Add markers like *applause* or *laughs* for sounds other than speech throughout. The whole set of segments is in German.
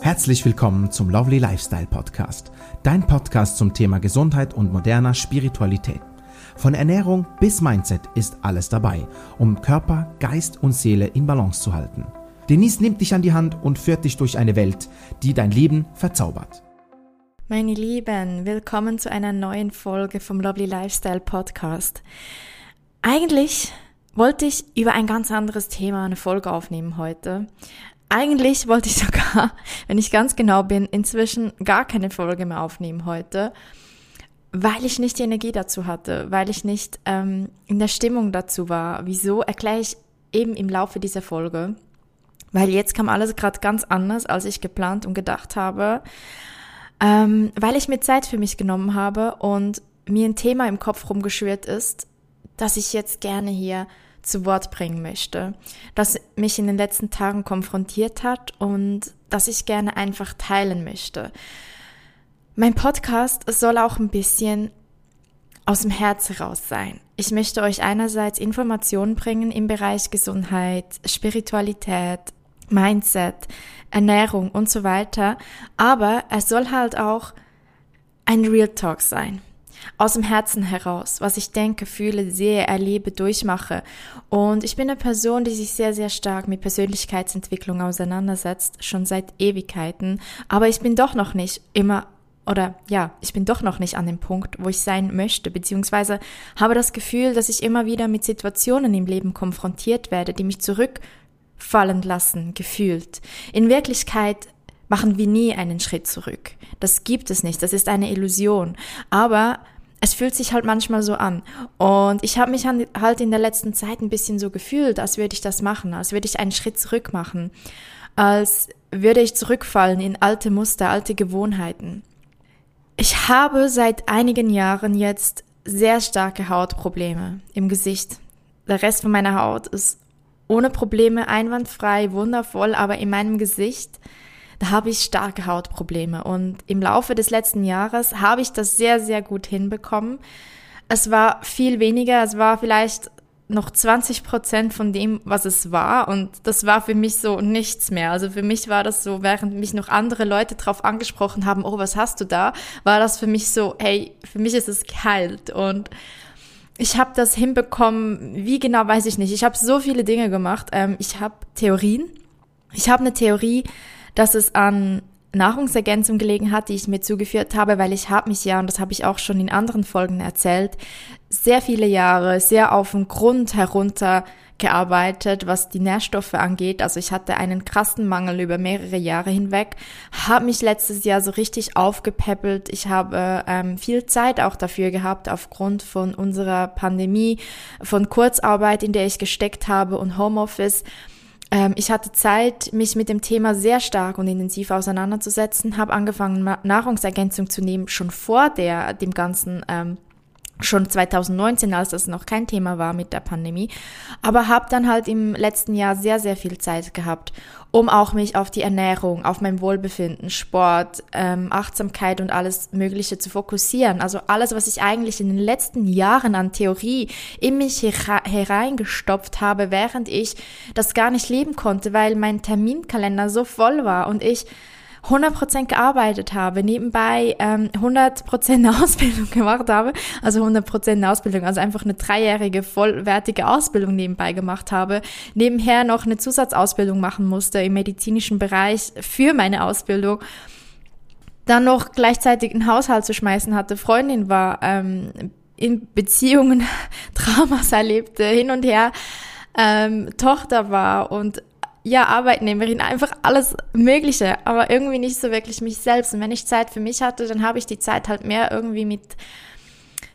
Herzlich willkommen zum Lovely Lifestyle Podcast, dein Podcast zum Thema Gesundheit und moderner Spiritualität. Von Ernährung bis Mindset ist alles dabei, um Körper, Geist und Seele in Balance zu halten. Denise nimmt dich an die Hand und führt dich durch eine Welt, die dein Leben verzaubert. Meine Lieben, willkommen zu einer neuen Folge vom Lovely Lifestyle Podcast. Eigentlich wollte ich über ein ganz anderes Thema eine Folge aufnehmen heute. Eigentlich wollte ich *laughs* sogar, wenn ich ganz genau bin, inzwischen gar keine Folge mehr aufnehmen heute, weil ich nicht die Energie dazu hatte, weil ich nicht ähm, in der Stimmung dazu war. Wieso erkläre ich eben im Laufe dieser Folge? Weil jetzt kam alles gerade ganz anders, als ich geplant und gedacht habe, ähm, weil ich mir Zeit für mich genommen habe und mir ein Thema im Kopf rumgeschwirrt ist, das ich jetzt gerne hier zu Wort bringen möchte, das mich in den letzten Tagen konfrontiert hat und das ich gerne einfach teilen möchte. Mein Podcast soll auch ein bisschen aus dem Herz heraus sein. Ich möchte euch einerseits Informationen bringen im Bereich Gesundheit, Spiritualität, Mindset, Ernährung und so weiter, aber es soll halt auch ein Real Talk sein aus dem Herzen heraus, was ich denke, fühle, sehe, erlebe, durchmache. Und ich bin eine Person, die sich sehr, sehr stark mit Persönlichkeitsentwicklung auseinandersetzt, schon seit Ewigkeiten. Aber ich bin doch noch nicht immer oder ja, ich bin doch noch nicht an dem Punkt, wo ich sein möchte, beziehungsweise habe das Gefühl, dass ich immer wieder mit Situationen im Leben konfrontiert werde, die mich zurückfallen lassen, gefühlt. In Wirklichkeit machen wir nie einen Schritt zurück. Das gibt es nicht, das ist eine Illusion. Aber es fühlt sich halt manchmal so an. Und ich habe mich halt in der letzten Zeit ein bisschen so gefühlt, als würde ich das machen, als würde ich einen Schritt zurück machen, als würde ich zurückfallen in alte Muster, alte Gewohnheiten. Ich habe seit einigen Jahren jetzt sehr starke Hautprobleme im Gesicht. Der Rest von meiner Haut ist ohne Probleme, einwandfrei, wundervoll, aber in meinem Gesicht da habe ich starke Hautprobleme. Und im Laufe des letzten Jahres habe ich das sehr, sehr gut hinbekommen. Es war viel weniger, es war vielleicht noch 20 Prozent von dem, was es war. Und das war für mich so nichts mehr. Also für mich war das so, während mich noch andere Leute drauf angesprochen haben, oh, was hast du da, war das für mich so, hey, für mich ist es kalt. Und ich habe das hinbekommen, wie genau weiß ich nicht. Ich habe so viele Dinge gemacht. Ähm, ich habe Theorien. Ich habe eine Theorie, dass es an Nahrungsergänzung gelegen hat, die ich mir zugeführt habe, weil ich habe mich ja, und das habe ich auch schon in anderen Folgen erzählt, sehr viele Jahre sehr auf den Grund herunter gearbeitet, was die Nährstoffe angeht. Also ich hatte einen krassen Mangel über mehrere Jahre hinweg, habe mich letztes Jahr so richtig aufgepäppelt. Ich habe ähm, viel Zeit auch dafür gehabt aufgrund von unserer Pandemie, von Kurzarbeit, in der ich gesteckt habe und Homeoffice ich hatte Zeit, mich mit dem Thema sehr stark und intensiv auseinanderzusetzen, habe angefangen, Nahrungsergänzung zu nehmen, schon vor der, dem ganzen ähm, schon 2019, als das noch kein Thema war mit der Pandemie, aber habe dann halt im letzten Jahr sehr, sehr viel Zeit gehabt, um auch mich auf die Ernährung, auf mein Wohlbefinden, Sport, ähm, Achtsamkeit und alles Mögliche zu fokussieren. Also alles, was ich eigentlich in den letzten Jahren an Theorie in mich hereingestopft habe, während ich das gar nicht leben konnte, weil mein Terminkalender so voll war und ich 100% gearbeitet habe, nebenbei ähm, 100% eine Ausbildung *laughs* gemacht habe, also 100% eine Ausbildung, also einfach eine dreijährige vollwertige Ausbildung nebenbei gemacht habe, nebenher noch eine Zusatzausbildung machen musste im medizinischen Bereich für meine Ausbildung dann noch gleichzeitig einen Haushalt zu schmeißen hatte, Freundin war, ähm, in Beziehungen *laughs* Dramas erlebte, hin und her ähm, Tochter war und ja, Arbeitnehmerin, einfach alles Mögliche, aber irgendwie nicht so wirklich mich selbst. Und wenn ich Zeit für mich hatte, dann habe ich die Zeit halt mehr irgendwie mit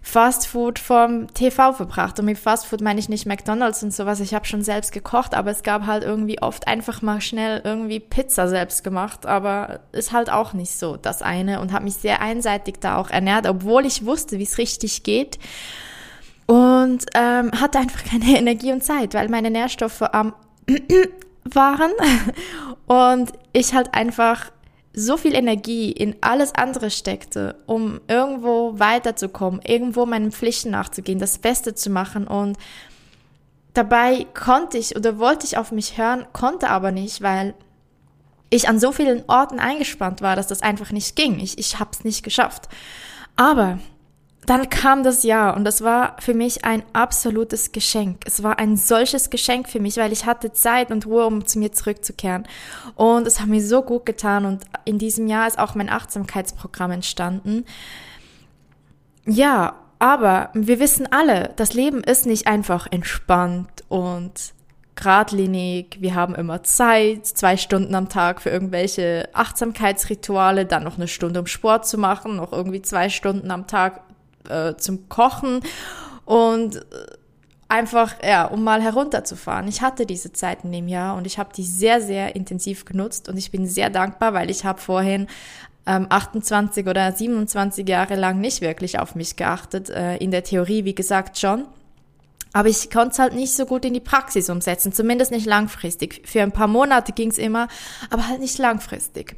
Fast Food vom TV verbracht. Und mit Fast Food meine ich nicht McDonalds und sowas. Ich habe schon selbst gekocht, aber es gab halt irgendwie oft einfach mal schnell irgendwie Pizza selbst gemacht. Aber ist halt auch nicht so das eine und habe mich sehr einseitig da auch ernährt, obwohl ich wusste, wie es richtig geht. Und ähm, hatte einfach keine *laughs* Energie und Zeit, weil meine Nährstoffe am waren *laughs* und ich halt einfach so viel Energie in alles andere steckte, um irgendwo weiterzukommen, irgendwo meinen Pflichten nachzugehen, das Beste zu machen und dabei konnte ich oder wollte ich auf mich hören, konnte aber nicht, weil ich an so vielen Orten eingespannt war, dass das einfach nicht ging. Ich, ich habe es nicht geschafft. Aber dann kam das Jahr und das war für mich ein absolutes Geschenk. Es war ein solches Geschenk für mich, weil ich hatte Zeit und Ruhe, um zu mir zurückzukehren. Und es hat mir so gut getan und in diesem Jahr ist auch mein Achtsamkeitsprogramm entstanden. Ja, aber wir wissen alle, das Leben ist nicht einfach entspannt und geradlinig, wir haben immer Zeit, zwei Stunden am Tag für irgendwelche Achtsamkeitsrituale, dann noch eine Stunde um Sport zu machen, noch irgendwie zwei Stunden am Tag äh, zum Kochen und äh, einfach, ja, um mal herunterzufahren. Ich hatte diese Zeit in dem Jahr und ich habe die sehr, sehr intensiv genutzt und ich bin sehr dankbar, weil ich habe vorhin ähm, 28 oder 27 Jahre lang nicht wirklich auf mich geachtet. Äh, in der Theorie, wie gesagt, schon. Aber ich konnte es halt nicht so gut in die Praxis umsetzen, zumindest nicht langfristig. Für ein paar Monate ging es immer, aber halt nicht langfristig.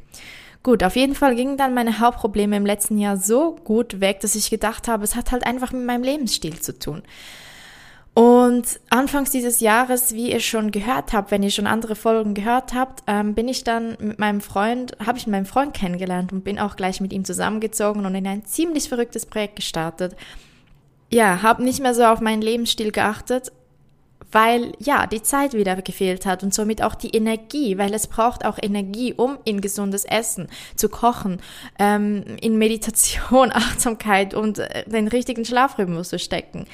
Gut, auf jeden Fall gingen dann meine Hauptprobleme im letzten Jahr so gut weg, dass ich gedacht habe, es hat halt einfach mit meinem Lebensstil zu tun. Und anfangs dieses Jahres, wie ihr schon gehört habt, wenn ihr schon andere Folgen gehört habt, ähm, bin ich dann mit meinem Freund, habe ich meinen Freund kennengelernt und bin auch gleich mit ihm zusammengezogen und in ein ziemlich verrücktes Projekt gestartet ja, habe nicht mehr so auf meinen Lebensstil geachtet, weil ja, die Zeit wieder gefehlt hat und somit auch die Energie, weil es braucht auch Energie, um in gesundes Essen zu kochen, ähm, in Meditation, *laughs* Achtsamkeit und äh, den richtigen Schlafrhythmus zu stecken.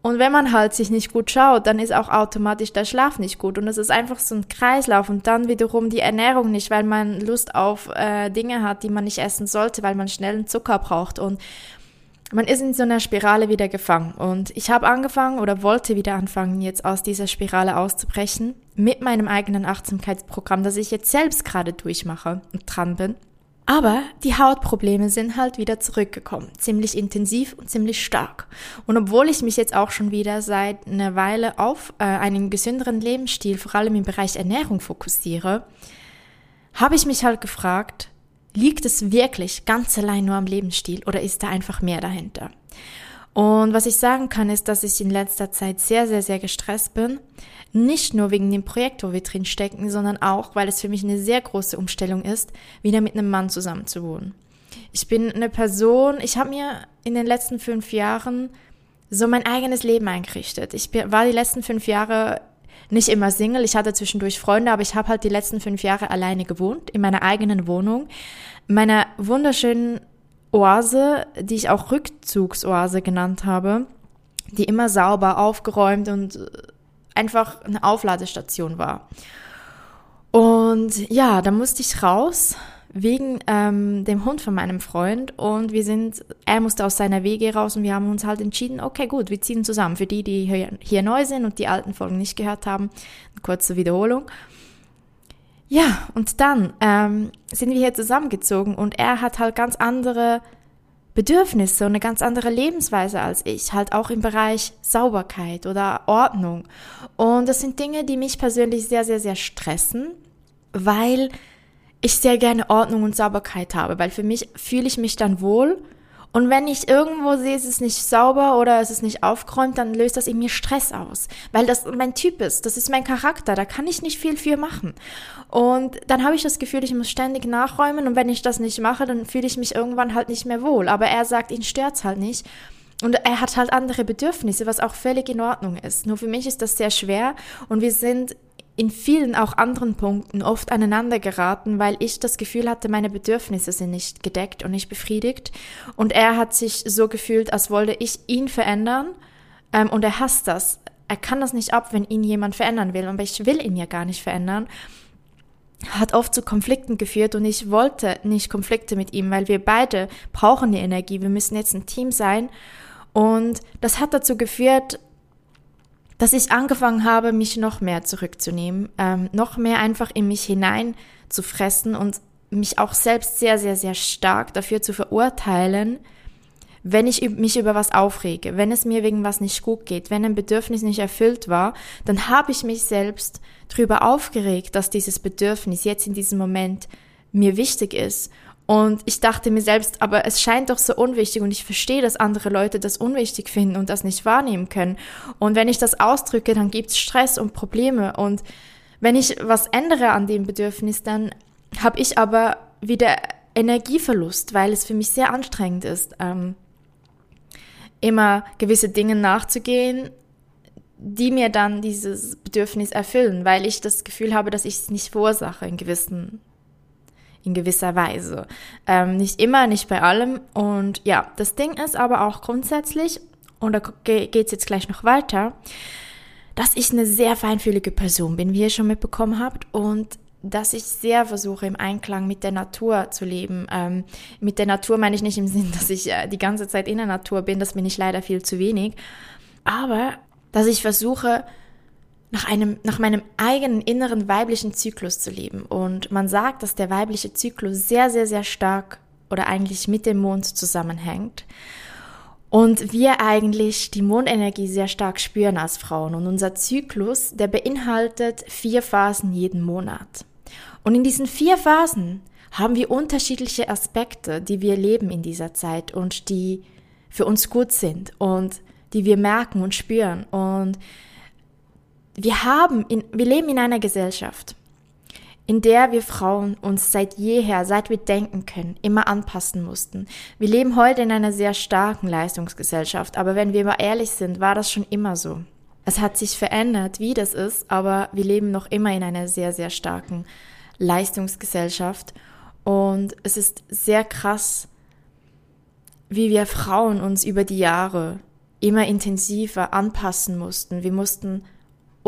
Und wenn man halt sich nicht gut schaut, dann ist auch automatisch der Schlaf nicht gut. Und es ist einfach so ein Kreislauf und dann wiederum die Ernährung nicht, weil man Lust auf äh, Dinge hat, die man nicht essen sollte, weil man schnell einen Zucker braucht. Und man ist in so einer Spirale wieder gefangen. Und ich habe angefangen oder wollte wieder anfangen, jetzt aus dieser Spirale auszubrechen, mit meinem eigenen Achtsamkeitsprogramm, das ich jetzt selbst gerade durchmache und dran bin. Aber die Hautprobleme sind halt wieder zurückgekommen, ziemlich intensiv und ziemlich stark. Und obwohl ich mich jetzt auch schon wieder seit einer Weile auf äh, einen gesünderen Lebensstil, vor allem im Bereich Ernährung fokussiere, habe ich mich halt gefragt, Liegt es wirklich ganz allein nur am Lebensstil oder ist da einfach mehr dahinter? Und was ich sagen kann, ist, dass ich in letzter Zeit sehr, sehr, sehr gestresst bin. Nicht nur wegen dem Projekt, wo wir drin stecken, sondern auch, weil es für mich eine sehr große Umstellung ist, wieder mit einem Mann zusammenzuwohnen. Ich bin eine Person, ich habe mir in den letzten fünf Jahren so mein eigenes Leben eingerichtet. Ich war die letzten fünf Jahre nicht immer Single. Ich hatte zwischendurch Freunde, aber ich habe halt die letzten fünf Jahre alleine gewohnt, in meiner eigenen Wohnung, meiner wunderschönen Oase, die ich auch Rückzugsoase genannt habe, die immer sauber, aufgeräumt und einfach eine Aufladestation war. Und ja, da musste ich raus wegen ähm, dem Hund von meinem Freund und wir sind, er musste aus seiner Wege raus und wir haben uns halt entschieden, okay gut, wir ziehen zusammen. Für die, die hier, hier neu sind und die alten Folgen nicht gehört haben, eine kurze Wiederholung. Ja, und dann ähm, sind wir hier zusammengezogen und er hat halt ganz andere Bedürfnisse und eine ganz andere Lebensweise als ich, halt auch im Bereich Sauberkeit oder Ordnung. Und das sind Dinge, die mich persönlich sehr, sehr, sehr stressen, weil ich sehr gerne Ordnung und Sauberkeit habe, weil für mich fühle ich mich dann wohl. Und wenn ich irgendwo sehe, es ist nicht sauber oder es ist nicht aufgeräumt, dann löst das in mir Stress aus, weil das mein Typ ist, das ist mein Charakter, da kann ich nicht viel für machen. Und dann habe ich das Gefühl, ich muss ständig nachräumen und wenn ich das nicht mache, dann fühle ich mich irgendwann halt nicht mehr wohl. Aber er sagt, ihn stört's halt nicht. Und er hat halt andere Bedürfnisse, was auch völlig in Ordnung ist. Nur für mich ist das sehr schwer und wir sind in vielen auch anderen Punkten oft aneinander geraten, weil ich das Gefühl hatte, meine Bedürfnisse sind nicht gedeckt und nicht befriedigt. Und er hat sich so gefühlt, als wollte ich ihn verändern. Ähm, und er hasst das. Er kann das nicht ab, wenn ihn jemand verändern will. Aber ich will ihn ja gar nicht verändern. Hat oft zu Konflikten geführt und ich wollte nicht Konflikte mit ihm, weil wir beide brauchen die Energie. Wir müssen jetzt ein Team sein. Und das hat dazu geführt, dass ich angefangen habe, mich noch mehr zurückzunehmen, ähm, noch mehr einfach in mich hinein zu fressen und mich auch selbst sehr, sehr, sehr stark dafür zu verurteilen, wenn ich mich über was aufrege, wenn es mir wegen was nicht gut geht, wenn ein Bedürfnis nicht erfüllt war, dann habe ich mich selbst darüber aufgeregt, dass dieses Bedürfnis jetzt in diesem Moment mir wichtig ist und ich dachte mir selbst, aber es scheint doch so unwichtig und ich verstehe, dass andere Leute das unwichtig finden und das nicht wahrnehmen können. Und wenn ich das ausdrücke, dann gibt's Stress und Probleme und wenn ich was ändere an dem Bedürfnis, dann habe ich aber wieder Energieverlust, weil es für mich sehr anstrengend ist, ähm, immer gewisse Dinge nachzugehen, die mir dann dieses Bedürfnis erfüllen, weil ich das Gefühl habe, dass ich es nicht verursache in gewissen in gewisser Weise. Ähm, nicht immer, nicht bei allem. Und ja, das Ding ist aber auch grundsätzlich, und da geht es jetzt gleich noch weiter, dass ich eine sehr feinfühlige Person bin, wie ihr schon mitbekommen habt. Und dass ich sehr versuche, im Einklang mit der Natur zu leben. Ähm, mit der Natur meine ich nicht im Sinn, *laughs* dass ich äh, die ganze Zeit in der Natur bin, das bin ich leider viel zu wenig. Aber dass ich versuche, nach einem, nach meinem eigenen inneren weiblichen Zyklus zu leben. Und man sagt, dass der weibliche Zyklus sehr, sehr, sehr stark oder eigentlich mit dem Mond zusammenhängt. Und wir eigentlich die Mondenergie sehr stark spüren als Frauen. Und unser Zyklus, der beinhaltet vier Phasen jeden Monat. Und in diesen vier Phasen haben wir unterschiedliche Aspekte, die wir leben in dieser Zeit und die für uns gut sind und die wir merken und spüren. Und wir haben, in, wir leben in einer Gesellschaft, in der wir Frauen uns seit jeher, seit wir denken können, immer anpassen mussten. Wir leben heute in einer sehr starken Leistungsgesellschaft, aber wenn wir mal ehrlich sind, war das schon immer so. Es hat sich verändert, wie das ist, aber wir leben noch immer in einer sehr, sehr starken Leistungsgesellschaft. Und es ist sehr krass, wie wir Frauen uns über die Jahre immer intensiver anpassen mussten. Wir mussten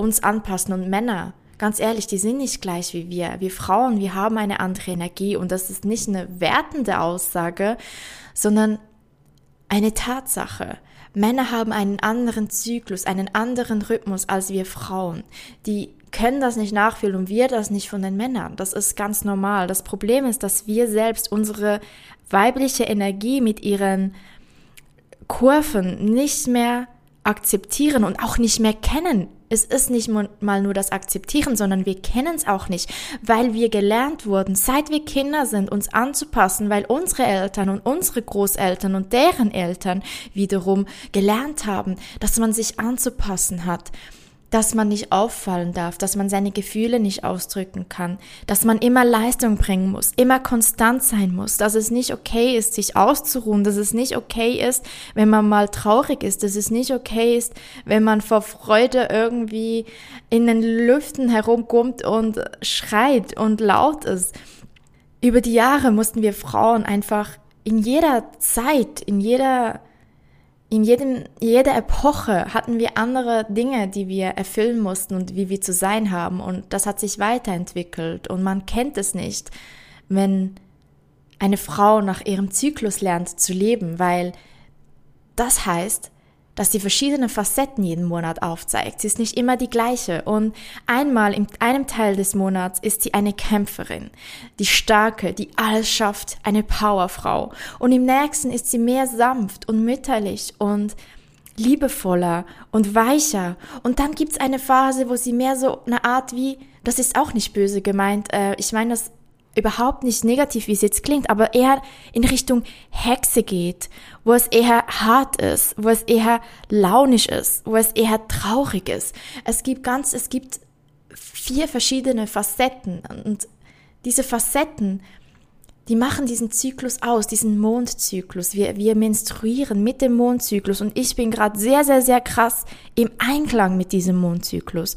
uns anpassen und Männer, ganz ehrlich, die sind nicht gleich wie wir. Wir Frauen, wir haben eine andere Energie und das ist nicht eine wertende Aussage, sondern eine Tatsache. Männer haben einen anderen Zyklus, einen anderen Rhythmus als wir Frauen. Die können das nicht nachfühlen und wir das nicht von den Männern. Das ist ganz normal. Das Problem ist, dass wir selbst unsere weibliche Energie mit ihren Kurven nicht mehr akzeptieren und auch nicht mehr kennen. Es ist nicht mal nur das Akzeptieren, sondern wir kennen es auch nicht, weil wir gelernt wurden, seit wir Kinder sind, uns anzupassen, weil unsere Eltern und unsere Großeltern und deren Eltern wiederum gelernt haben, dass man sich anzupassen hat dass man nicht auffallen darf, dass man seine Gefühle nicht ausdrücken kann, dass man immer Leistung bringen muss, immer konstant sein muss, dass es nicht okay ist, sich auszuruhen, dass es nicht okay ist, wenn man mal traurig ist, dass es nicht okay ist, wenn man vor Freude irgendwie in den Lüften herumkommt und schreit und laut ist. Über die Jahre mussten wir Frauen einfach in jeder Zeit, in jeder in jedem, jeder Epoche hatten wir andere Dinge, die wir erfüllen mussten und wie wir zu sein haben. Und das hat sich weiterentwickelt. Und man kennt es nicht, wenn eine Frau nach ihrem Zyklus lernt zu leben, weil das heißt, dass sie verschiedene Facetten jeden Monat aufzeigt. Sie ist nicht immer die gleiche. Und einmal in einem Teil des Monats ist sie eine Kämpferin, die starke, die alles schafft, eine Powerfrau. Und im nächsten ist sie mehr sanft und mütterlich und liebevoller und weicher. Und dann gibt's eine Phase, wo sie mehr so eine Art wie, das ist auch nicht böse gemeint, äh, ich meine das überhaupt nicht negativ, wie es jetzt klingt, aber eher in Richtung Hexe geht, wo es eher hart ist, wo es eher launisch ist, wo es eher traurig ist. Es gibt ganz, es gibt vier verschiedene Facetten und diese Facetten, die machen diesen Zyklus aus, diesen Mondzyklus. Wir, wir menstruieren mit dem Mondzyklus und ich bin gerade sehr, sehr, sehr krass im Einklang mit diesem Mondzyklus.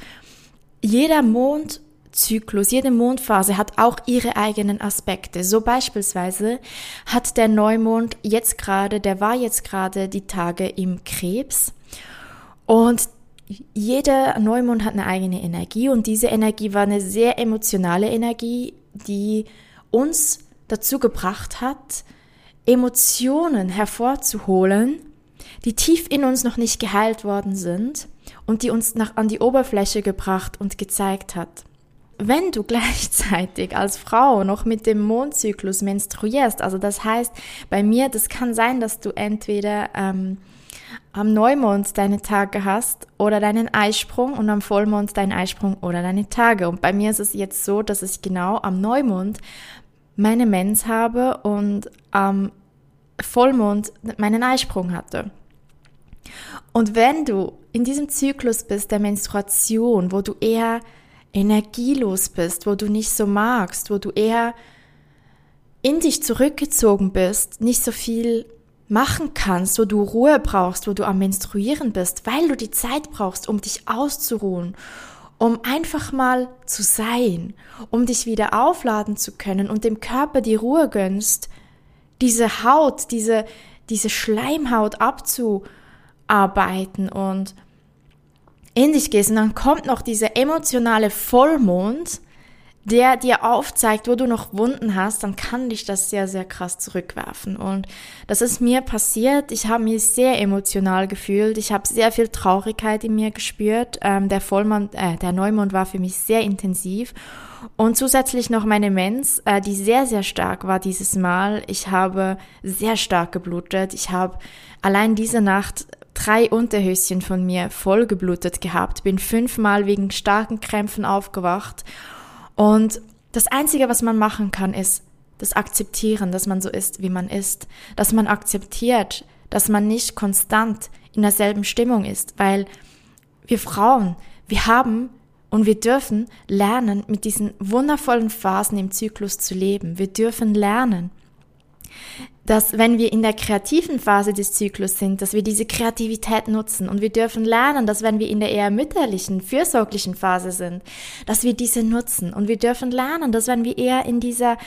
Jeder Mond Zyklus, jede Mondphase hat auch ihre eigenen Aspekte. So beispielsweise hat der Neumond jetzt gerade, der war jetzt gerade die Tage im Krebs. Und jeder Neumond hat eine eigene Energie und diese Energie war eine sehr emotionale Energie, die uns dazu gebracht hat, Emotionen hervorzuholen, die tief in uns noch nicht geheilt worden sind und die uns nach, an die Oberfläche gebracht und gezeigt hat wenn du *laughs* gleichzeitig als Frau noch mit dem Mondzyklus menstruierst, also das heißt, bei mir, das kann sein, dass du entweder ähm, am Neumond deine Tage hast oder deinen Eisprung und am Vollmond deinen Eisprung oder deine Tage. Und bei mir ist es jetzt so, dass ich genau am Neumond meine Mens habe und am Vollmond meinen Eisprung hatte. Und wenn du in diesem Zyklus bist der Menstruation, wo du eher energielos bist, wo du nicht so magst, wo du eher in dich zurückgezogen bist, nicht so viel machen kannst, wo du Ruhe brauchst, wo du am Menstruieren bist, weil du die Zeit brauchst, um dich auszuruhen, um einfach mal zu sein, um dich wieder aufladen zu können und dem Körper die Ruhe gönnst, diese Haut, diese, diese Schleimhaut abzuarbeiten und in dich gehst. Und dann kommt noch dieser emotionale Vollmond, der dir aufzeigt, wo du noch Wunden hast, dann kann dich das sehr, sehr krass zurückwerfen. Und das ist mir passiert. Ich habe mich sehr emotional gefühlt. Ich habe sehr viel Traurigkeit in mir gespürt. Ähm, der Vollmond, äh, der Neumond war für mich sehr intensiv. Und zusätzlich noch meine Mens, äh, die sehr, sehr stark war dieses Mal. Ich habe sehr stark geblutet. Ich habe allein diese Nacht drei Unterhöschen von mir voll geblutet gehabt, bin fünfmal wegen starken Krämpfen aufgewacht. Und das Einzige, was man machen kann, ist das Akzeptieren, dass man so ist, wie man ist, dass man akzeptiert, dass man nicht konstant in derselben Stimmung ist, weil wir Frauen, wir haben und wir dürfen lernen, mit diesen wundervollen Phasen im Zyklus zu leben. Wir dürfen lernen, dass wenn wir in der kreativen Phase des Zyklus sind, dass wir diese Kreativität nutzen. Und wir dürfen lernen, dass wenn wir in der eher mütterlichen, fürsorglichen Phase sind, dass wir diese nutzen. Und wir dürfen lernen, dass wenn wir eher in dieser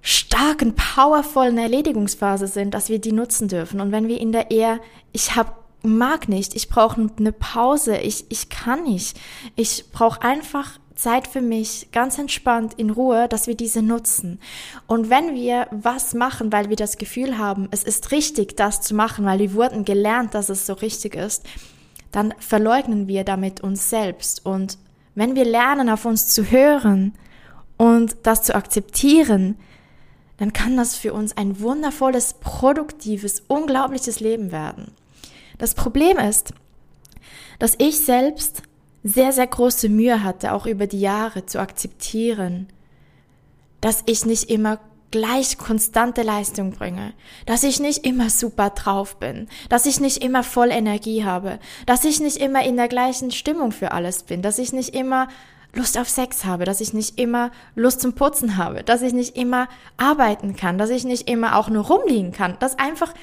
starken, powervollen Erledigungsphase sind, dass wir die nutzen dürfen. Und wenn wir in der eher, ich habe mag nicht, ich brauche eine Pause, ich, ich kann nicht, ich brauche einfach Zeit für mich, ganz entspannt, in Ruhe, dass wir diese nutzen. Und wenn wir was machen, weil wir das Gefühl haben, es ist richtig, das zu machen, weil wir wurden gelernt, dass es so richtig ist, dann verleugnen wir damit uns selbst. Und wenn wir lernen, auf uns zu hören und das zu akzeptieren, dann kann das für uns ein wundervolles, produktives, unglaubliches Leben werden. Das Problem ist, dass ich selbst sehr, sehr große Mühe hatte, auch über die Jahre zu akzeptieren, dass ich nicht immer gleich konstante Leistung bringe, dass ich nicht immer super drauf bin, dass ich nicht immer voll Energie habe, dass ich nicht immer in der gleichen Stimmung für alles bin, dass ich nicht immer Lust auf Sex habe, dass ich nicht immer Lust zum Putzen habe, dass ich nicht immer arbeiten kann, dass ich nicht immer auch nur rumliegen kann, dass einfach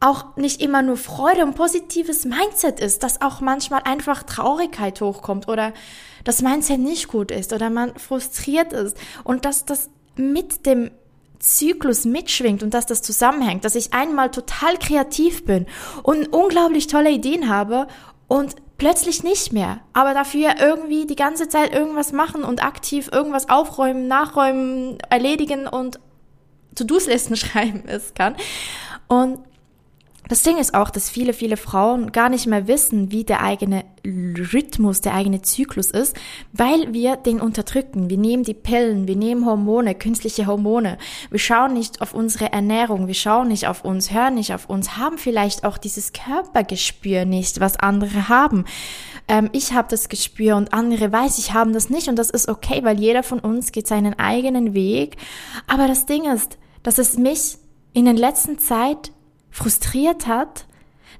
auch nicht immer nur Freude und positives Mindset ist, dass auch manchmal einfach Traurigkeit hochkommt oder das Mindset nicht gut ist oder man frustriert ist und dass das mit dem Zyklus mitschwingt und dass das zusammenhängt, dass ich einmal total kreativ bin und unglaublich tolle Ideen habe und plötzlich nicht mehr, aber dafür irgendwie die ganze Zeit irgendwas machen und aktiv irgendwas aufräumen, nachräumen, erledigen und To-Dos-Listen *laughs* schreiben ist kann. Und das Ding ist auch, dass viele, viele Frauen gar nicht mehr wissen, wie der eigene Rhythmus, der eigene Zyklus ist, weil wir den unterdrücken. Wir nehmen die Pillen, wir nehmen Hormone, künstliche Hormone. Wir schauen nicht auf unsere Ernährung, wir schauen nicht auf uns, hören nicht auf uns, haben vielleicht auch dieses Körpergespür nicht, was andere haben. Ähm, ich habe das Gespür und andere weiß ich haben das nicht und das ist okay, weil jeder von uns geht seinen eigenen Weg. Aber das Ding ist, dass es mich in der letzten Zeit frustriert hat,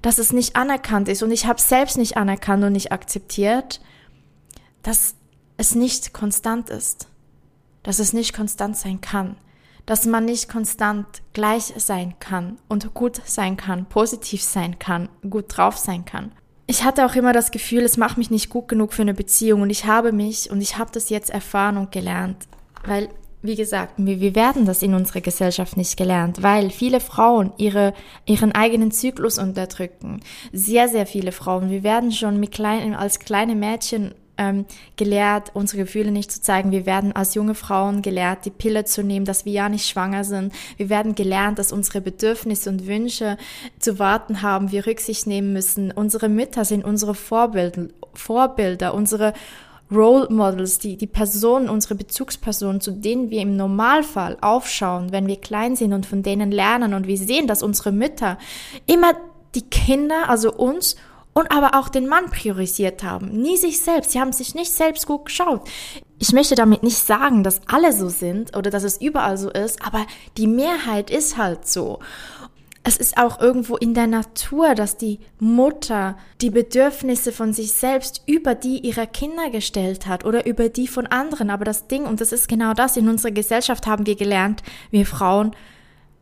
dass es nicht anerkannt ist und ich habe selbst nicht anerkannt und nicht akzeptiert, dass es nicht konstant ist, dass es nicht konstant sein kann, dass man nicht konstant gleich sein kann und gut sein kann, positiv sein kann, gut drauf sein kann. Ich hatte auch immer das Gefühl, es macht mich nicht gut genug für eine Beziehung und ich habe mich und ich habe das jetzt erfahren und gelernt, weil wie gesagt, wir werden das in unserer Gesellschaft nicht gelernt, weil viele Frauen ihre, ihren eigenen Zyklus unterdrücken. Sehr, sehr viele Frauen. Wir werden schon mit kleinen, als kleine Mädchen ähm, gelehrt, unsere Gefühle nicht zu zeigen. Wir werden als junge Frauen gelehrt, die Pille zu nehmen, dass wir ja nicht schwanger sind. Wir werden gelernt, dass unsere Bedürfnisse und Wünsche zu warten haben, wir Rücksicht nehmen müssen. Unsere Mütter sind unsere Vorbilder, Vorbilder unsere Role Models, die, die Personen, unsere Bezugspersonen, zu denen wir im Normalfall aufschauen, wenn wir klein sind und von denen lernen und wir sehen, dass unsere Mütter immer die Kinder, also uns und aber auch den Mann priorisiert haben. Nie sich selbst. Sie haben sich nicht selbst gut geschaut. Ich möchte damit nicht sagen, dass alle so sind oder dass es überall so ist, aber die Mehrheit ist halt so. Es ist auch irgendwo in der Natur, dass die Mutter die Bedürfnisse von sich selbst über die ihrer Kinder gestellt hat oder über die von anderen. Aber das Ding, und das ist genau das, in unserer Gesellschaft haben wir gelernt, wir Frauen,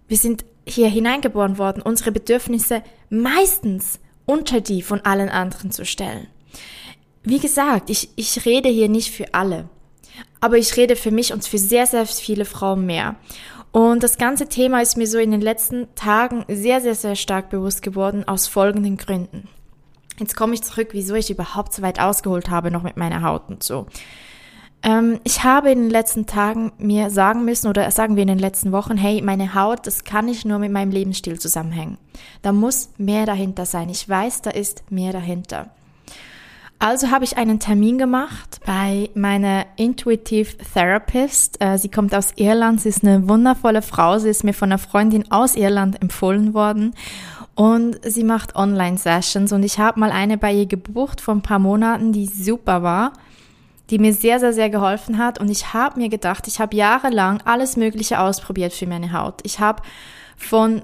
wir sind hier hineingeboren worden, unsere Bedürfnisse meistens unter die von allen anderen zu stellen. Wie gesagt, ich, ich rede hier nicht für alle, aber ich rede für mich und für sehr, sehr viele Frauen mehr. Und das ganze Thema ist mir so in den letzten Tagen sehr, sehr, sehr stark bewusst geworden aus folgenden Gründen. Jetzt komme ich zurück, wieso ich überhaupt so weit ausgeholt habe, noch mit meiner Haut und so. Ähm, ich habe in den letzten Tagen mir sagen müssen, oder sagen wir in den letzten Wochen, hey, meine Haut, das kann nicht nur mit meinem Lebensstil zusammenhängen. Da muss mehr dahinter sein. Ich weiß, da ist mehr dahinter. Also habe ich einen Termin gemacht bei meiner Intuitive Therapist. Äh, sie kommt aus Irland, sie ist eine wundervolle Frau. Sie ist mir von einer Freundin aus Irland empfohlen worden. Und sie macht Online-Sessions und ich habe mal eine bei ihr gebucht vor ein paar Monaten, die super war, die mir sehr, sehr, sehr geholfen hat. Und ich habe mir gedacht, ich habe jahrelang alles Mögliche ausprobiert für meine Haut. Ich habe von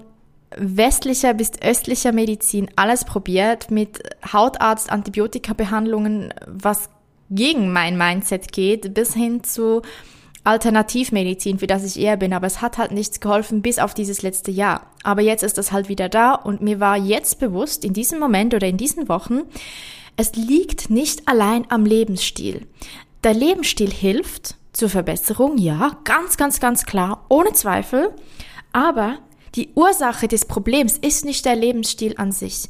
westlicher bis östlicher Medizin alles probiert, mit Hautarzt, Antibiotika-Behandlungen, was gegen mein Mindset geht, bis hin zu Alternativmedizin, für das ich eher bin, aber es hat halt nichts geholfen bis auf dieses letzte Jahr. Aber jetzt ist das halt wieder da und mir war jetzt bewusst, in diesem Moment oder in diesen Wochen, es liegt nicht allein am Lebensstil. Der Lebensstil hilft zur Verbesserung, ja, ganz, ganz, ganz klar, ohne Zweifel, aber die Ursache des Problems ist nicht der Lebensstil an sich.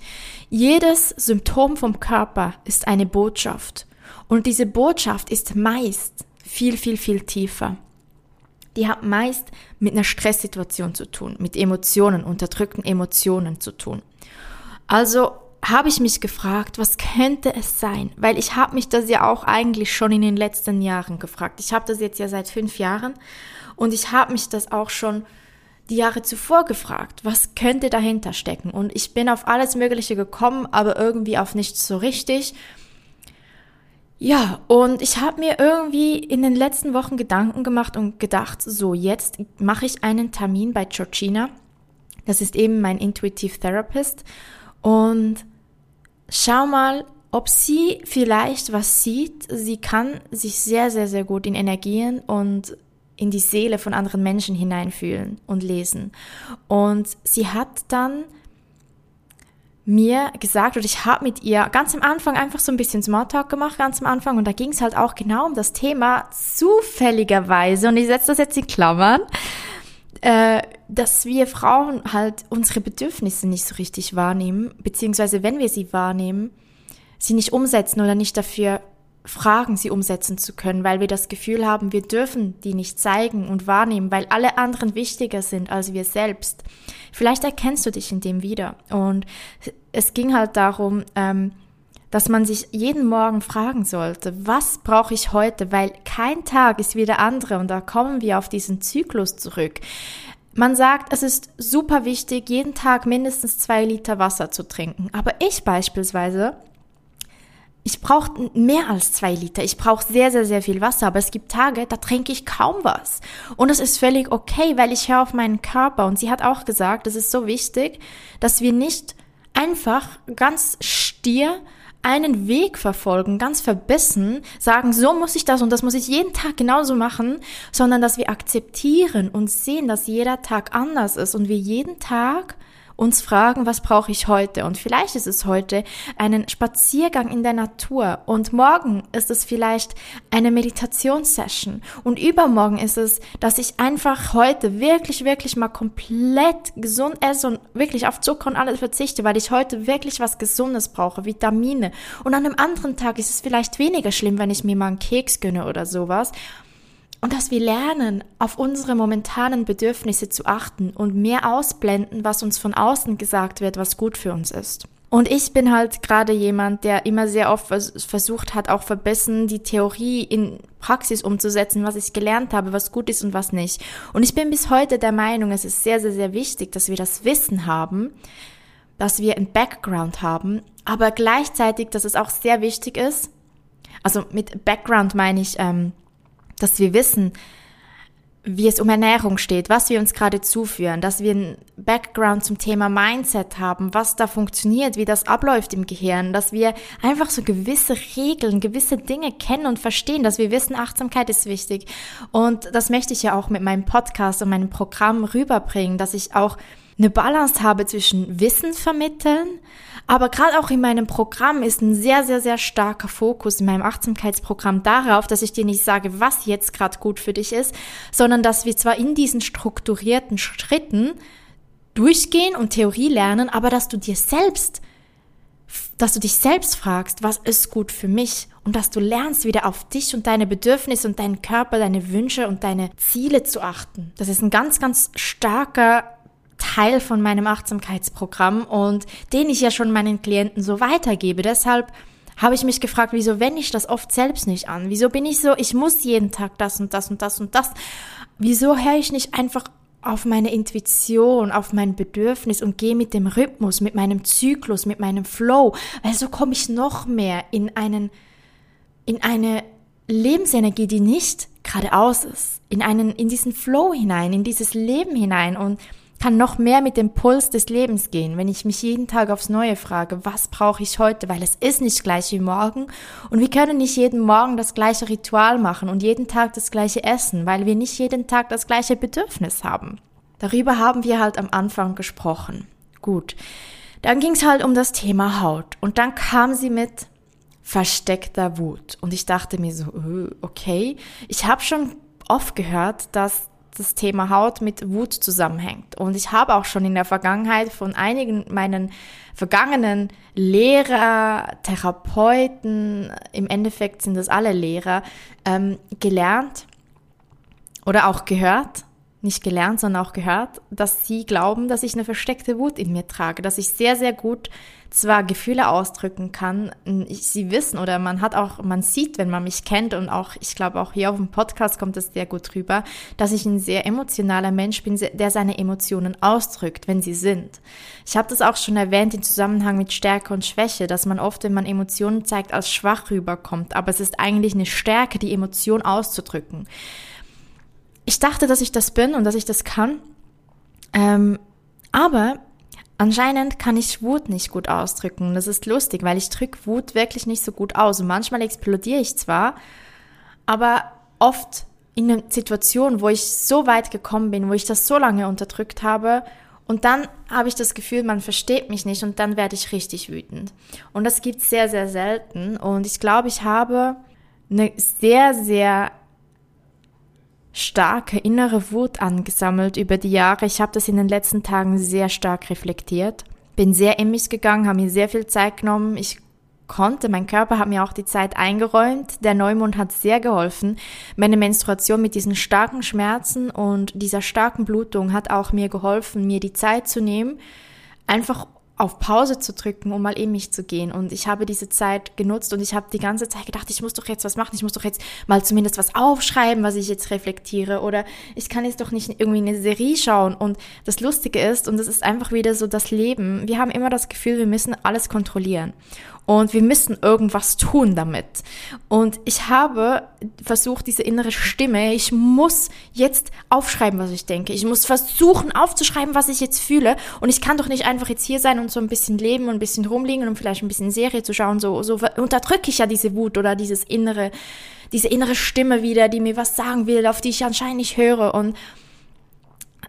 Jedes Symptom vom Körper ist eine Botschaft. Und diese Botschaft ist meist viel, viel, viel tiefer. Die hat meist mit einer Stresssituation zu tun, mit Emotionen, unterdrückten Emotionen zu tun. Also habe ich mich gefragt, was könnte es sein? Weil ich habe mich das ja auch eigentlich schon in den letzten Jahren gefragt. Ich habe das jetzt ja seit fünf Jahren und ich habe mich das auch schon die Jahre zuvor gefragt, was könnte dahinter stecken? Und ich bin auf alles Mögliche gekommen, aber irgendwie auf nichts so richtig. Ja, und ich habe mir irgendwie in den letzten Wochen Gedanken gemacht und gedacht, so jetzt mache ich einen Termin bei Georgina. Das ist eben mein Intuitive Therapist. Und schau mal, ob sie vielleicht was sieht. Sie kann sich sehr, sehr, sehr gut in Energien und in die Seele von anderen Menschen hineinfühlen und lesen. Und sie hat dann mir gesagt, oder ich habe mit ihr ganz am Anfang einfach so ein bisschen Smalltalk gemacht, ganz am Anfang, und da ging es halt auch genau um das Thema zufälligerweise, und ich setze das jetzt in Klammern, äh, dass wir Frauen halt unsere Bedürfnisse nicht so richtig wahrnehmen, beziehungsweise wenn wir sie wahrnehmen, sie nicht umsetzen oder nicht dafür Fragen sie umsetzen zu können, weil wir das Gefühl haben, wir dürfen die nicht zeigen und wahrnehmen, weil alle anderen wichtiger sind als wir selbst. Vielleicht erkennst du dich in dem wieder. Und es ging halt darum, ähm, dass man sich jeden Morgen fragen sollte, was brauche ich heute, weil kein Tag ist wie der andere und da kommen wir auf diesen Zyklus zurück. Man sagt, es ist super wichtig, jeden Tag mindestens zwei Liter Wasser zu trinken. Aber ich beispielsweise ich brauche mehr als zwei Liter. Ich brauche sehr, sehr, sehr viel Wasser. Aber es gibt Tage, da trinke ich kaum was. Und das ist völlig okay, weil ich höre auf meinen Körper. Und sie hat auch gesagt, es ist so wichtig, dass wir nicht einfach ganz stier einen Weg verfolgen, ganz verbissen, sagen, so muss ich das und das muss ich jeden Tag genauso machen, sondern dass wir akzeptieren und sehen, dass jeder Tag anders ist und wir jeden Tag uns fragen, was brauche ich heute? Und vielleicht ist es heute einen Spaziergang in der Natur und morgen ist es vielleicht eine Meditationssession und übermorgen ist es, dass ich einfach heute wirklich, wirklich mal komplett gesund esse und wirklich auf Zucker und alles verzichte, weil ich heute wirklich was Gesundes brauche, Vitamine. Und an einem anderen Tag ist es vielleicht weniger schlimm, wenn ich mir mal einen Keks gönne oder sowas. Und dass wir lernen, auf unsere momentanen Bedürfnisse zu achten und mehr ausblenden, was uns von außen gesagt wird, was gut für uns ist. Und ich bin halt gerade jemand, der immer sehr oft versucht hat, auch verbissen, die Theorie in Praxis umzusetzen, was ich gelernt habe, was gut ist und was nicht. Und ich bin bis heute der Meinung, es ist sehr, sehr, sehr wichtig, dass wir das Wissen haben, dass wir ein Background haben, aber gleichzeitig, dass es auch sehr wichtig ist, also mit Background meine ich, ähm, dass wir wissen, wie es um Ernährung steht, was wir uns gerade zuführen, dass wir einen Background zum Thema Mindset haben, was da funktioniert, wie das abläuft im Gehirn, dass wir einfach so gewisse Regeln, gewisse Dinge kennen und verstehen, dass wir wissen, Achtsamkeit ist wichtig. Und das möchte ich ja auch mit meinem Podcast und meinem Programm rüberbringen, dass ich auch eine Balance habe zwischen Wissen vermitteln, aber gerade auch in meinem Programm ist ein sehr, sehr, sehr starker Fokus in meinem Achtsamkeitsprogramm darauf, dass ich dir nicht sage, was jetzt gerade gut für dich ist, sondern dass wir zwar in diesen strukturierten Schritten durchgehen und Theorie lernen, aber dass du dir selbst, dass du dich selbst fragst, was ist gut für mich und dass du lernst, wieder auf dich und deine Bedürfnisse und deinen Körper, deine Wünsche und deine Ziele zu achten. Das ist ein ganz, ganz starker Teil von meinem Achtsamkeitsprogramm und den ich ja schon meinen Klienten so weitergebe. Deshalb habe ich mich gefragt, wieso wende ich das oft selbst nicht an? Wieso bin ich so, ich muss jeden Tag das und das und das und das? Wieso höre ich nicht einfach auf meine Intuition, auf mein Bedürfnis und gehe mit dem Rhythmus, mit meinem Zyklus, mit meinem Flow? Weil so komme ich noch mehr in einen, in eine Lebensenergie, die nicht geradeaus ist, in einen, in diesen Flow hinein, in dieses Leben hinein und kann noch mehr mit dem Puls des Lebens gehen, wenn ich mich jeden Tag aufs Neue frage, was brauche ich heute, weil es ist nicht gleich wie morgen und wir können nicht jeden Morgen das gleiche Ritual machen und jeden Tag das gleiche essen, weil wir nicht jeden Tag das gleiche Bedürfnis haben. Darüber haben wir halt am Anfang gesprochen. Gut. Dann ging es halt um das Thema Haut und dann kam sie mit versteckter Wut und ich dachte mir so, äh, okay, ich habe schon oft gehört, dass das Thema Haut mit Wut zusammenhängt. Und ich habe auch schon in der Vergangenheit von einigen meinen vergangenen Lehrer, Therapeuten, im Endeffekt sind das alle Lehrer, ähm, gelernt oder auch gehört, nicht gelernt, sondern auch gehört, dass sie glauben, dass ich eine versteckte Wut in mir trage, dass ich sehr, sehr gut zwar Gefühle ausdrücken kann, sie wissen oder man hat auch, man sieht, wenn man mich kennt und auch, ich glaube auch hier auf dem Podcast kommt es sehr gut rüber, dass ich ein sehr emotionaler Mensch bin, der seine Emotionen ausdrückt, wenn sie sind. Ich habe das auch schon erwähnt im Zusammenhang mit Stärke und Schwäche, dass man oft, wenn man Emotionen zeigt, als schwach rüberkommt, aber es ist eigentlich eine Stärke, die Emotion auszudrücken. Ich dachte, dass ich das bin und dass ich das kann, ähm, aber Anscheinend kann ich Wut nicht gut ausdrücken. Das ist lustig, weil ich drücke Wut wirklich nicht so gut aus. Und manchmal explodiere ich zwar, aber oft in einer Situation, wo ich so weit gekommen bin, wo ich das so lange unterdrückt habe, und dann habe ich das Gefühl, man versteht mich nicht und dann werde ich richtig wütend. Und das gibt sehr, sehr selten. Und ich glaube, ich habe eine sehr, sehr starke innere Wut angesammelt über die Jahre. Ich habe das in den letzten Tagen sehr stark reflektiert. Bin sehr in mich gegangen, habe mir sehr viel Zeit genommen. Ich konnte, mein Körper hat mir auch die Zeit eingeräumt. Der Neumond hat sehr geholfen. Meine Menstruation mit diesen starken Schmerzen und dieser starken Blutung hat auch mir geholfen, mir die Zeit zu nehmen, einfach auf Pause zu drücken, um mal in mich zu gehen. Und ich habe diese Zeit genutzt und ich habe die ganze Zeit gedacht, ich muss doch jetzt was machen, ich muss doch jetzt mal zumindest was aufschreiben, was ich jetzt reflektiere. Oder ich kann jetzt doch nicht irgendwie eine Serie schauen. Und das Lustige ist, und das ist einfach wieder so das Leben, wir haben immer das Gefühl, wir müssen alles kontrollieren und wir müssen irgendwas tun damit. Und ich habe versucht, diese innere Stimme, ich muss jetzt aufschreiben, was ich denke. Ich muss versuchen aufzuschreiben, was ich jetzt fühle. Und ich kann doch nicht einfach jetzt hier sein und so ein bisschen leben und ein bisschen rumliegen und vielleicht ein bisschen Serie zu schauen. So, so unterdrücke ich ja diese Wut oder dieses innere, diese innere Stimme wieder, die mir was sagen will, auf die ich anscheinend nicht höre. Und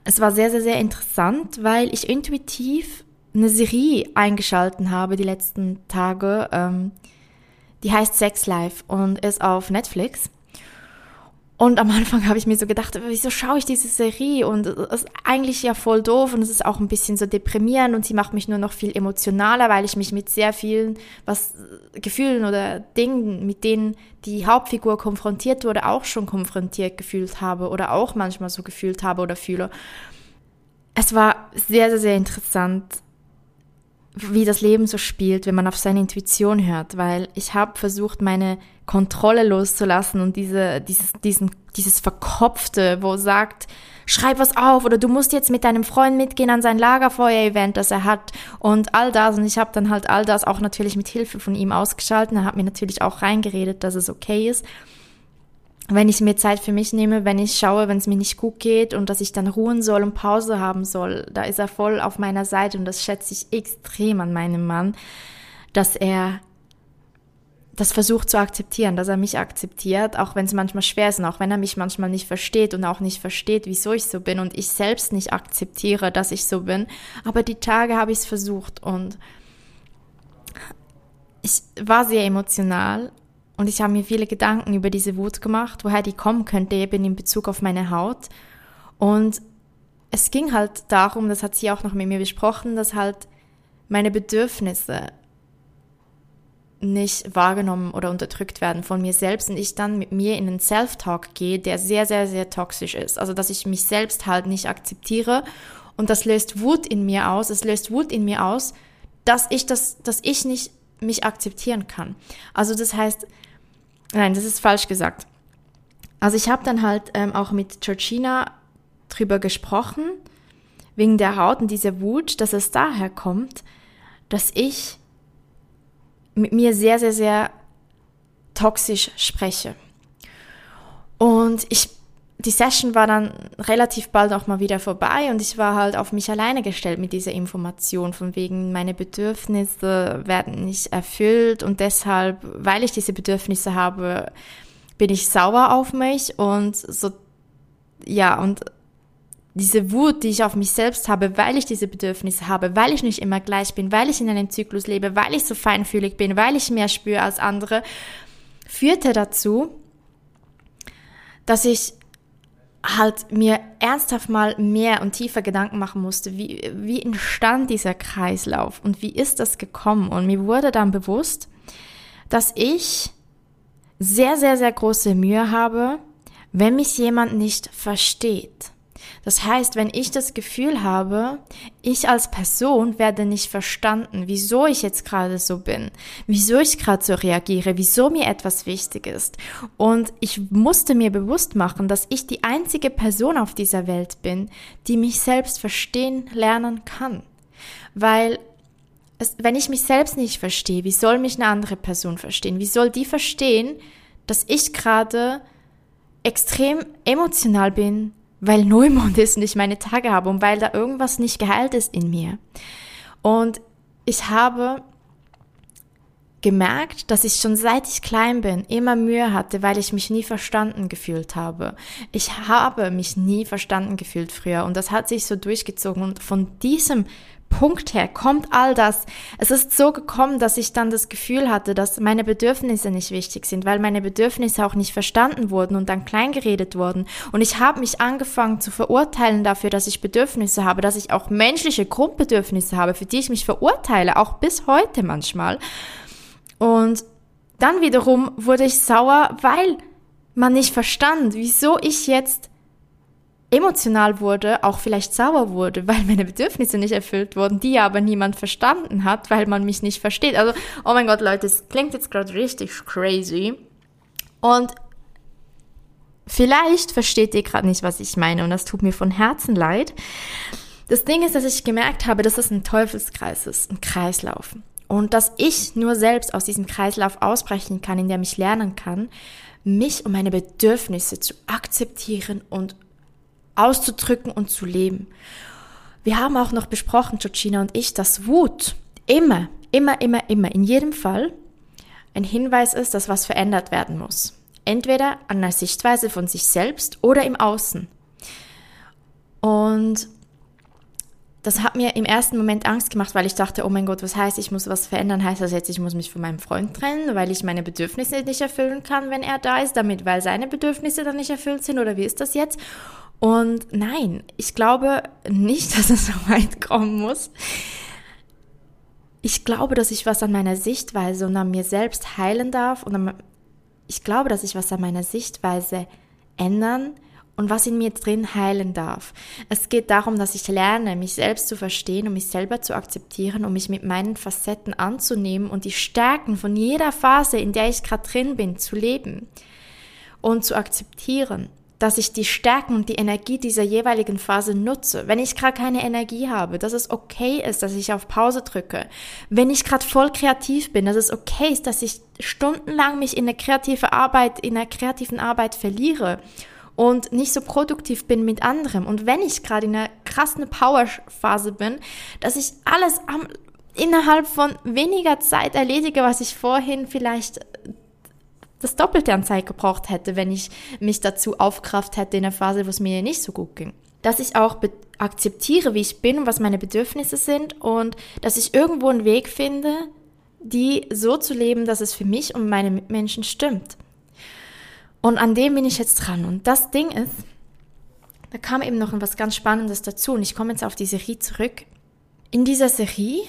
es war sehr, sehr, sehr interessant, weil ich intuitiv eine Serie eingeschalten habe die letzten Tage. Ähm, die heißt Sex Life und ist auf Netflix. Und am *laughs* Anfang habe ich mir so gedacht, wieso schaue ich diese Serie? Und es ist eigentlich ja voll doof und es ist auch ein bisschen so deprimierend und sie macht mich nur noch viel emotionaler, weil ich mich mit sehr vielen was Gefühlen oder Dingen, mit denen die Hauptfigur konfrontiert wurde, auch schon konfrontiert gefühlt habe oder auch manchmal so gefühlt habe oder fühle. Es war sehr, sehr, sehr interessant wie das Leben so spielt, wenn man auf seine Intuition hört, weil ich habe versucht, meine Kontrolle loszulassen und diese, dieses, diesen, dieses Verkopfte, wo sagt, schreib was auf oder du musst jetzt mit deinem Freund mitgehen an sein Lagerfeuer-Event, das er hat und all das. Und ich habe dann halt all das auch natürlich mit Hilfe von ihm ausgeschaltet. Er hat mir natürlich auch reingeredet, dass es okay ist. Wenn ich mir Zeit für mich nehme, wenn ich schaue, wenn es mir nicht gut geht und dass ich dann ruhen soll und Pause haben soll, da ist er voll auf meiner Seite und das schätze ich extrem an meinem Mann, dass er das versucht zu akzeptieren, dass er mich akzeptiert, auch wenn es manchmal schwer ist und auch wenn er mich manchmal nicht versteht und auch nicht versteht, wieso ich so bin und ich selbst nicht akzeptiere, dass ich so bin. Aber die Tage habe ich es versucht und ich war sehr emotional und ich habe mir viele Gedanken über diese Wut gemacht, woher die kommen könnte, eben in Bezug auf meine Haut. Und es ging halt darum, das hat sie auch noch mit mir besprochen, dass halt meine Bedürfnisse nicht wahrgenommen oder unterdrückt werden von mir selbst und ich dann mit mir in einen Self-Talk gehe, der sehr, sehr, sehr toxisch ist. Also, dass ich mich selbst halt nicht akzeptiere und das löst Wut in mir aus. Es löst Wut in mir aus, dass ich das, dass ich nicht mich akzeptieren kann. Also, das heißt, nein, das ist falsch gesagt. Also, ich habe dann halt ähm, auch mit Georgina drüber gesprochen, wegen der Haut und dieser Wut, dass es daher kommt, dass ich mit mir sehr, sehr, sehr toxisch spreche. Und ich, die Session war dann relativ bald auch mal wieder vorbei und ich war halt auf mich alleine gestellt mit dieser Information von wegen meine Bedürfnisse werden nicht erfüllt und deshalb, weil ich diese Bedürfnisse habe, bin ich sauer auf mich und so, ja, und diese Wut, die ich auf mich selbst habe, weil ich diese Bedürfnisse habe, weil ich nicht immer gleich bin, weil ich in einem Zyklus lebe, weil ich so feinfühlig bin, weil ich mehr spüre als andere, führte dazu, dass ich halt mir ernsthaft mal mehr und tiefer Gedanken machen musste, wie, wie entstand dieser Kreislauf und wie ist das gekommen? Und mir wurde dann bewusst, dass ich sehr, sehr, sehr große Mühe habe, wenn mich jemand nicht versteht. Das heißt, wenn ich das Gefühl habe, ich als Person werde nicht verstanden, wieso ich jetzt gerade so bin, wieso ich gerade so reagiere, wieso mir etwas wichtig ist. Und ich musste mir bewusst machen, dass ich die einzige Person auf dieser Welt bin, die mich selbst verstehen lernen kann. Weil es, wenn ich mich selbst nicht verstehe, wie soll mich eine andere Person verstehen? Wie soll die verstehen, dass ich gerade extrem emotional bin, weil Neumond ist und ich meine Tage habe und weil da irgendwas nicht geheilt ist in mir. Und ich habe gemerkt, dass ich schon seit ich klein bin immer Mühe hatte, weil ich mich nie verstanden gefühlt habe. Ich habe mich nie verstanden gefühlt früher und das hat sich so durchgezogen und von diesem Punkt her kommt all das. Es ist so gekommen, dass ich dann das Gefühl hatte, dass meine Bedürfnisse nicht wichtig sind, weil meine Bedürfnisse auch nicht verstanden wurden und dann kleingeredet wurden. Und ich habe mich angefangen zu verurteilen dafür, dass ich Bedürfnisse habe, dass ich auch menschliche Grundbedürfnisse habe, für die ich mich verurteile, auch bis heute manchmal. Und dann wiederum wurde ich sauer, weil man nicht verstand, wieso ich jetzt emotional wurde, auch vielleicht sauer wurde, weil meine Bedürfnisse nicht erfüllt wurden, die aber niemand verstanden hat, weil man mich nicht versteht. Also, oh mein Gott, Leute, es klingt jetzt gerade richtig crazy. Und vielleicht versteht ihr gerade nicht, was ich meine und das tut mir von Herzen leid. Das Ding ist, dass ich gemerkt habe, dass es ein Teufelskreis ist, ein Kreislauf. Und dass ich nur selbst aus diesem Kreislauf ausbrechen kann, in dem ich lernen kann, mich und meine Bedürfnisse zu akzeptieren und auszudrücken und zu leben. Wir haben auch noch besprochen, Georgina und ich, dass Wut immer, immer, immer, immer, in jedem Fall ein Hinweis ist, dass was verändert werden muss. Entweder an der Sichtweise von sich selbst oder im Außen. Und das hat mir im ersten Moment Angst gemacht, weil ich dachte, oh mein Gott, was heißt, ich muss was verändern? Heißt das jetzt, ich muss mich von meinem Freund trennen, weil ich meine Bedürfnisse nicht erfüllen kann, wenn er da ist, damit, weil seine Bedürfnisse dann nicht erfüllt sind? Oder wie ist das jetzt? Und nein, ich glaube nicht, *laughs* dass es so weit kommen muss. Ich glaube, dass ich was an meiner Sichtweise und an mir selbst heilen darf. Und ich glaube, dass ich was an meiner Sichtweise ändern und was in mir drin heilen darf. Es geht darum, dass ich lerne, mich selbst zu verstehen und mich selber zu akzeptieren und mich mit meinen Facetten anzunehmen und die Stärken von jeder Phase, in der ich gerade drin bin, zu leben und zu akzeptieren dass ich die Stärken und die Energie dieser jeweiligen Phase nutze. Wenn ich gerade keine Energie habe, dass es okay ist, dass ich auf Pause drücke. Wenn ich gerade voll kreativ bin, dass es okay ist, dass ich stundenlang mich in eine kreative Arbeit, in einer kreativen Arbeit verliere und nicht so produktiv bin mit anderem. Und wenn ich gerade in einer krassen Power-Phase bin, dass ich alles am, innerhalb von weniger Zeit erledige, was ich vorhin vielleicht das Doppelte an Zeit gebraucht hätte, wenn ich mich dazu aufkraft hätte in der Phase, wo es mir nicht so gut ging. Dass ich auch akzeptiere, wie ich bin und was meine Bedürfnisse sind und dass ich irgendwo einen Weg finde, die so zu leben, dass es für mich und meine Mitmenschen stimmt. Und an dem bin ich jetzt dran. Und das Ding ist, da kam eben noch etwas ganz Spannendes dazu und ich komme jetzt auf die Serie zurück. In dieser Serie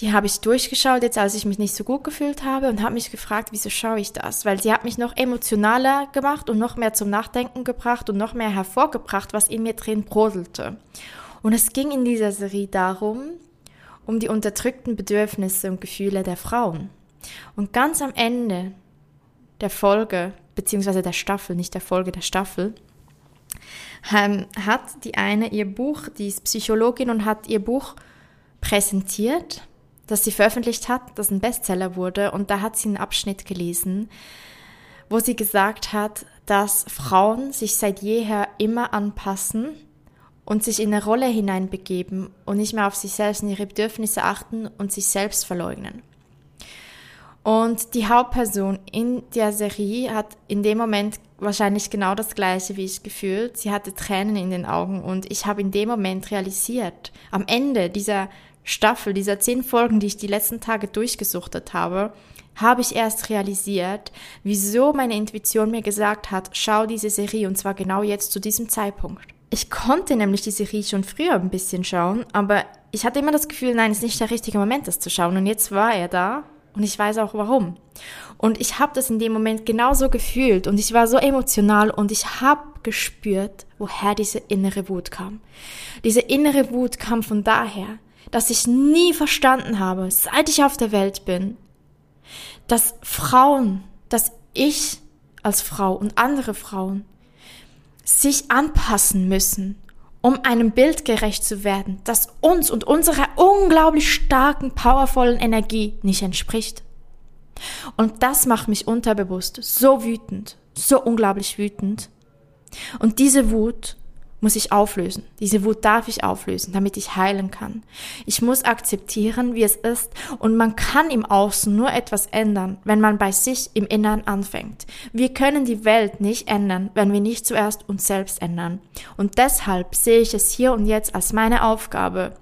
die habe ich durchgeschaut, jetzt als ich mich nicht so gut gefühlt habe und habe mich gefragt, wieso schaue ich das? Weil sie hat mich noch emotionaler gemacht und noch mehr zum Nachdenken gebracht und noch mehr hervorgebracht, was in mir drin brodelte. Und es ging in dieser Serie darum, um die unterdrückten Bedürfnisse und Gefühle der Frauen. Und ganz am Ende der Folge, beziehungsweise der Staffel, nicht der Folge der Staffel, ähm, hat die eine ihr Buch, die ist Psychologin und hat ihr Buch präsentiert das sie veröffentlicht hat, das ein Bestseller wurde. Und da hat sie einen Abschnitt gelesen, wo sie gesagt hat, dass Frauen sich seit jeher immer anpassen und sich in eine Rolle hineinbegeben und nicht mehr auf sich selbst und ihre Bedürfnisse achten und sich selbst verleugnen. Und die Hauptperson in der Serie hat in dem Moment wahrscheinlich genau das gleiche wie ich gefühlt. Sie hatte Tränen in den Augen und ich habe in dem Moment realisiert, am Ende dieser Staffel, dieser zehn Folgen, die ich die letzten Tage durchgesuchtet habe, habe ich erst realisiert, wieso meine Intuition mir gesagt hat, schau diese Serie und zwar genau jetzt zu diesem Zeitpunkt. Ich konnte nämlich die Serie schon früher ein bisschen schauen, aber ich hatte immer das Gefühl, nein, es ist nicht der richtige Moment, das zu schauen. Und jetzt war er da und ich weiß auch warum. Und ich habe das in dem Moment genauso gefühlt und ich war so emotional und ich habe gespürt, woher diese innere Wut kam. Diese innere Wut kam von daher, dass ich nie verstanden habe, seit ich auf der Welt bin, dass Frauen, dass ich als Frau und andere Frauen sich anpassen müssen, um einem Bild gerecht zu werden, das uns und unserer unglaublich starken, powervollen Energie nicht entspricht. Und das macht mich unterbewusst so wütend, so unglaublich wütend. Und diese Wut muss ich auflösen. Diese Wut darf ich auflösen, damit ich heilen kann. Ich muss akzeptieren, wie es ist und man kann im Außen nur etwas ändern, wenn man bei sich im Innern anfängt. Wir können die Welt nicht ändern, wenn wir nicht zuerst uns selbst ändern. Und deshalb sehe ich es hier und jetzt als meine Aufgabe,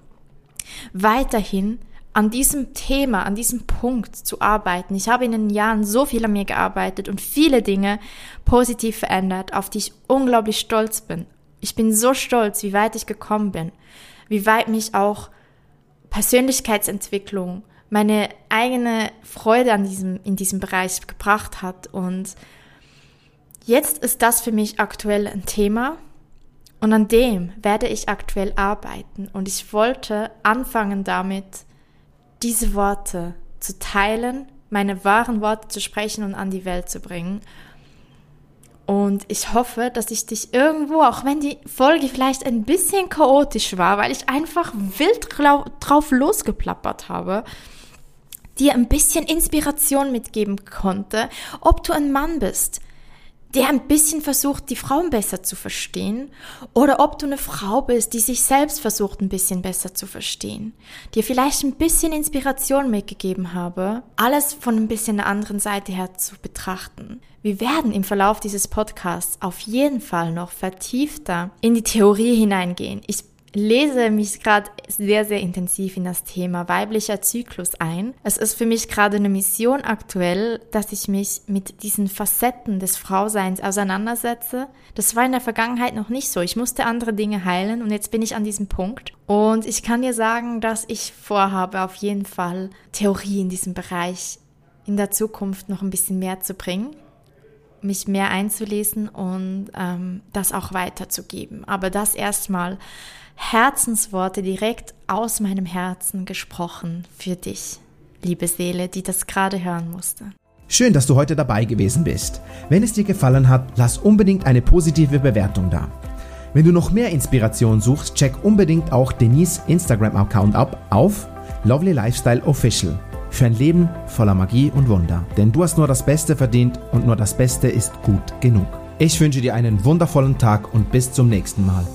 weiterhin an diesem Thema, an diesem Punkt zu arbeiten. Ich habe in den Jahren so viel an mir gearbeitet und viele Dinge positiv verändert, auf die ich unglaublich stolz bin. Ich bin so stolz, wie weit ich gekommen bin, wie weit mich auch Persönlichkeitsentwicklung, meine eigene Freude an diesem, in diesem Bereich gebracht hat. Und jetzt ist das für mich aktuell ein Thema. Und an dem werde ich aktuell arbeiten. Und ich wollte anfangen damit, diese Worte zu teilen, meine wahren Worte zu sprechen und an die Welt zu bringen. Und ich hoffe, dass ich dich irgendwo, auch wenn die Folge vielleicht ein bisschen chaotisch war, weil ich einfach wild drauf losgeplappert habe, dir ein bisschen Inspiration mitgeben konnte, ob du ein Mann bist, der ein bisschen versucht, die Frauen besser zu verstehen, oder ob du eine Frau bist, die sich selbst versucht, ein bisschen besser zu verstehen, dir vielleicht ein bisschen Inspiration mitgegeben habe, alles von ein bisschen einer anderen Seite her zu betrachten. Wir werden im Verlauf dieses Podcasts auf jeden Fall noch vertiefter in die Theorie hineingehen. Ich lese mich gerade sehr, sehr intensiv in das Thema weiblicher Zyklus ein. Es ist für mich gerade eine Mission aktuell, dass ich mich mit diesen Facetten des Frauseins auseinandersetze. Das war in der Vergangenheit noch nicht so. Ich musste andere Dinge heilen und jetzt bin ich an diesem Punkt. Und ich kann dir sagen, dass ich vorhabe, auf jeden Fall Theorie in diesem Bereich in der Zukunft noch ein bisschen mehr zu bringen mich mehr einzulesen und ähm, das auch weiterzugeben. Aber das erstmal Herzensworte direkt aus meinem Herzen gesprochen für dich, liebe Seele, die das gerade hören musste. Schön, dass du heute dabei gewesen bist. Wenn es dir gefallen hat, lass unbedingt eine positive Bewertung da. Wenn du noch mehr Inspiration suchst, check unbedingt auch Denise Instagram-Account ab auf Lovely Lifestyle Official. Für ein Leben voller Magie und Wunder. Denn du hast nur das Beste verdient und nur das Beste ist gut genug. Ich wünsche dir einen wundervollen Tag und bis zum nächsten Mal.